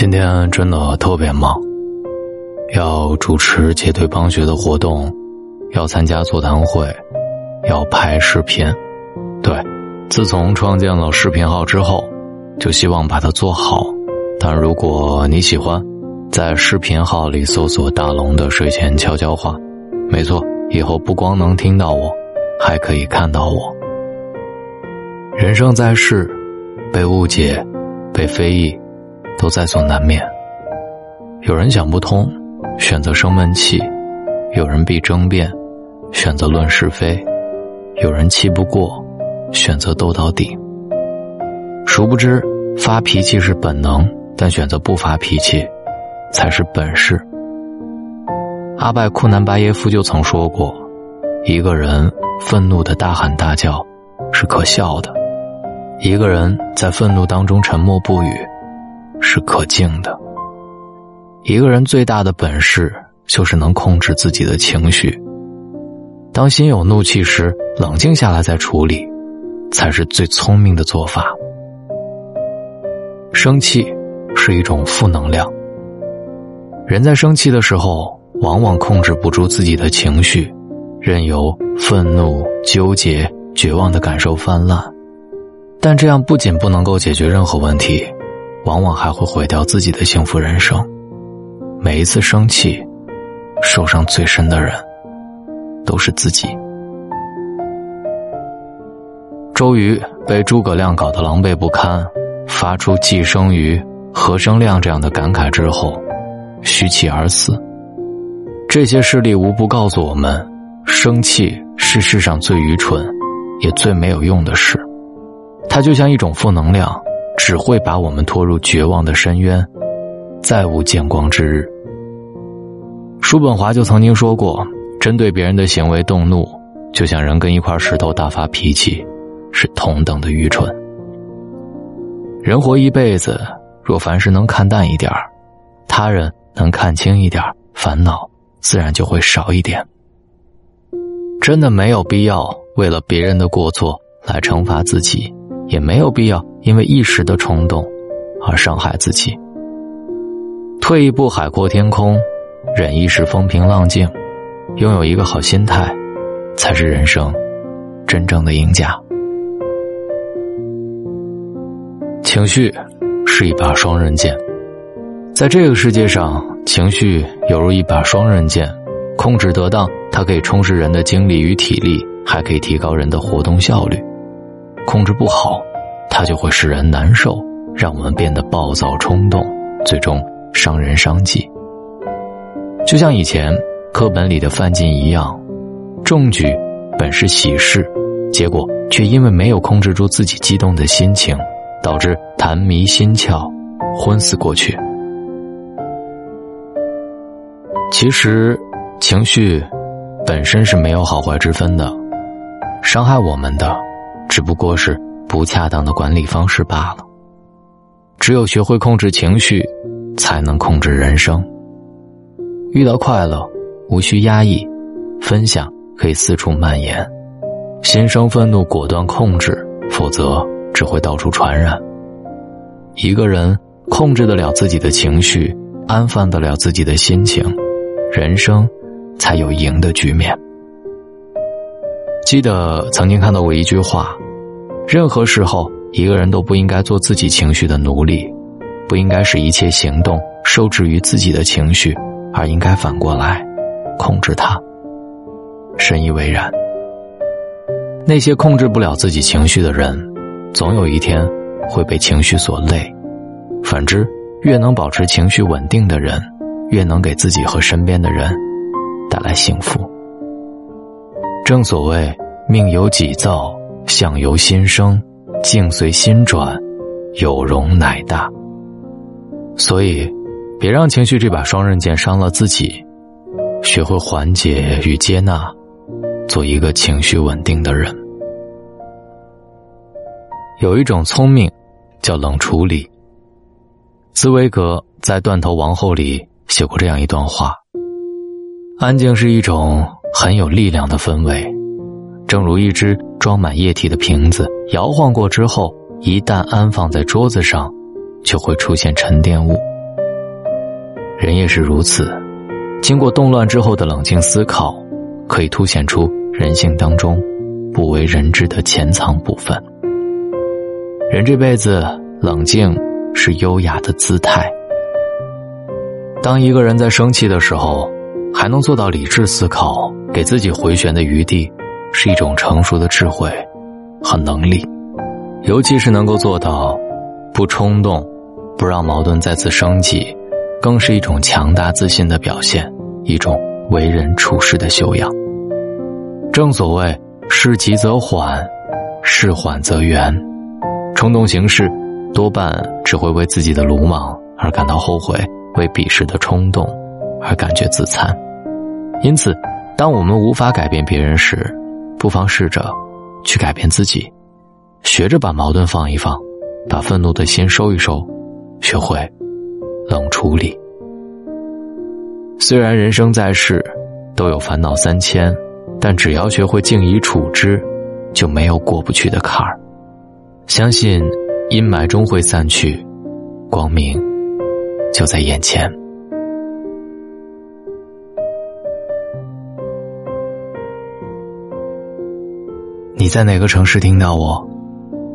今天真的特别忙，要主持结对帮学的活动，要参加座谈会，要拍视频。对，自从创建了视频号之后，就希望把它做好。但如果你喜欢，在视频号里搜索“大龙的睡前悄悄话”，没错，以后不光能听到我，还可以看到我。人生在世，被误解，被非议。都在所难免。有人想不通，选择生闷气；有人必争辩，选择论是非；有人气不过，选择斗到底。殊不知，发脾气是本能，但选择不发脾气，才是本事。阿拜库南巴耶夫就曾说过：“一个人愤怒的大喊大叫，是可笑的；一个人在愤怒当中沉默不语。”是可敬的。一个人最大的本事就是能控制自己的情绪。当心有怒气时，冷静下来再处理，才是最聪明的做法。生气是一种负能量。人在生气的时候，往往控制不住自己的情绪，任由愤怒、纠结、绝望的感受泛滥。但这样不仅不能够解决任何问题。往往还会毁掉自己的幸福人生。每一次生气，受伤最深的人都是自己。周瑜被诸葛亮搞得狼狈不堪，发出“既生瑜，何生亮”这样的感慨之后，虚气而死。这些事例无不告诉我们：生气是世上最愚蠢，也最没有用的事。它就像一种负能量。只会把我们拖入绝望的深渊，再无见光之日。叔本华就曾经说过：“针对别人的行为动怒，就像人跟一块石头大发脾气，是同等的愚蠢。”人活一辈子，若凡事能看淡一点他人能看清一点烦恼自然就会少一点。真的没有必要为了别人的过错来惩罚自己。也没有必要因为一时的冲动而伤害自己。退一步海阔天空，忍一时风平浪静，拥有一个好心态，才是人生真正的赢家。情绪是一把双刃剑，在这个世界上，情绪犹如一把双刃剑，控制得当，它可以充实人的精力与体力，还可以提高人的活动效率。控制不好，它就会使人难受，让我们变得暴躁冲动，最终伤人伤己。就像以前课本里的范进一样，中举本是喜事，结果却因为没有控制住自己激动的心情，导致痰迷心窍，昏死过去。其实，情绪本身是没有好坏之分的，伤害我们的。只不过是不恰当的管理方式罢了。只有学会控制情绪，才能控制人生。遇到快乐，无需压抑，分享可以四处蔓延；心生愤怒，果断控制，否则只会到处传染。一个人控制得了自己的情绪，安放得了自己的心情，人生才有赢的局面。记得曾经看到过一句话：任何时候，一个人都不应该做自己情绪的奴隶，不应该使一切行动受制于自己的情绪，而应该反过来控制它。深以为然。那些控制不了自己情绪的人，总有一天会被情绪所累；反之，越能保持情绪稳定的人，越能给自己和身边的人带来幸福。正所谓，命由己造，相由心生，境随心转，有容乃大。所以，别让情绪这把双刃剑伤了自己，学会缓解与接纳，做一个情绪稳定的人。有一种聪明，叫冷处理。茨威格在《断头王后》里写过这样一段话：安静是一种。很有力量的氛围，正如一只装满液体的瓶子，摇晃过之后，一旦安放在桌子上，就会出现沉淀物，人也是如此。经过动乱之后的冷静思考，可以凸显出人性当中不为人知的潜藏部分。人这辈子，冷静是优雅的姿态。当一个人在生气的时候，还能做到理智思考，给自己回旋的余地，是一种成熟的智慧和能力。尤其是能够做到不冲动，不让矛盾再次升级。更是一种强大自信的表现，一种为人处事的修养。正所谓“事急则缓，事缓则圆”，冲动行事多半只会为自己的鲁莽而感到后悔，为彼时的冲动而感觉自残。因此，当我们无法改变别人时，不妨试着去改变自己，学着把矛盾放一放，把愤怒的心收一收，学会。冷处理。虽然人生在世，都有烦恼三千，但只要学会静以处之，就没有过不去的坎儿。相信阴霾终会散去，光明就在眼前。你在哪个城市听到我？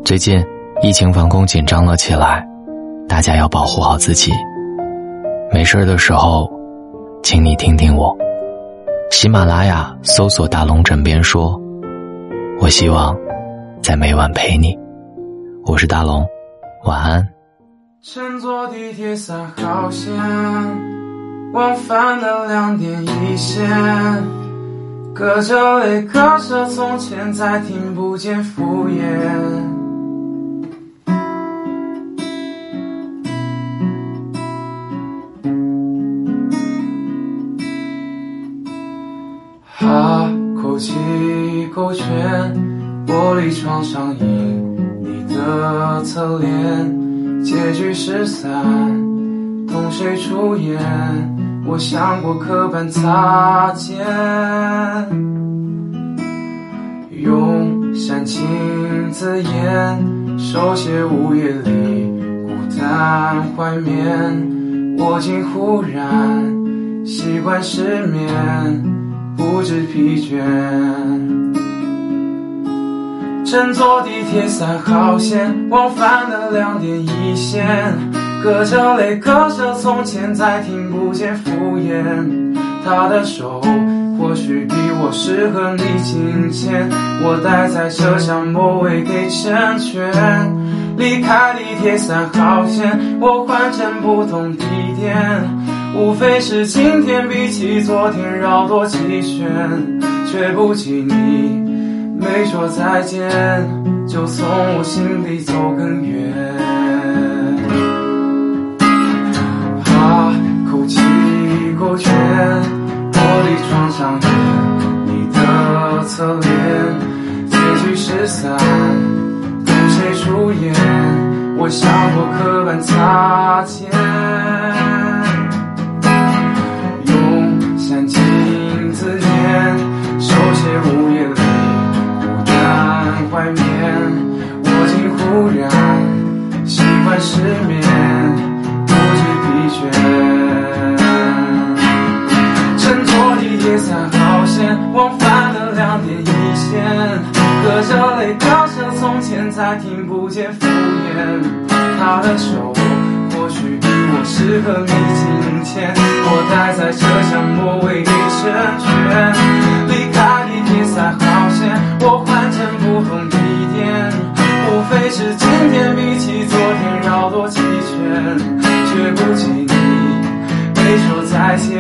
最近疫情防控紧张了起来，大家要保护好自己。没事的时候，请你听听我。喜马拉雅搜索“大龙枕边说”，我希望在每晚陪你。我是大龙，晚安。乘坐地铁三号线，往返的两点一线，隔着泪，隔着从前，再听不见敷衍。哈，口气勾圈，玻璃窗上映你的侧脸，结局失散，同谁出演？我想过刻板擦肩，用煽情字眼手写午夜里孤单怀缅，我竟忽然习惯失眠。不知疲倦，乘坐地铁三号线，往返的两点一线，隔着泪，隔着从前，再听不见敷衍。他的手或许比我适合你紧牵，我待在车厢末尾给成全。离开地铁三号线，我换乘不同地点。无非是今天比起昨天绕多几圈，却不及你没说再见就从我心里走更远。圈玻璃窗上映你的侧脸结局失散同谁出演我像过客般擦肩。用煽情字眼手写午夜里孤单怀缅我竟忽然习惯失眠不知疲倦。再听不见敷衍，他的手或许比我适合你紧牵。我待在车厢末尾给成全，离开地铁三号线，我换乘不同地点。无非是今天比起昨天绕多几圈，却不及你没说再见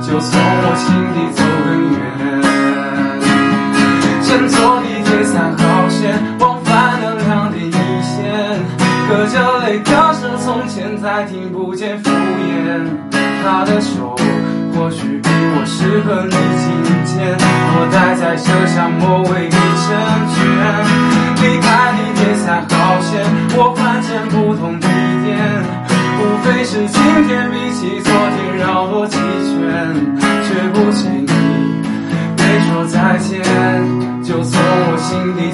就从我心底我换乘不同地点。无非是今天比起昨天绕多几圈，却不及你没说再见就从我心底。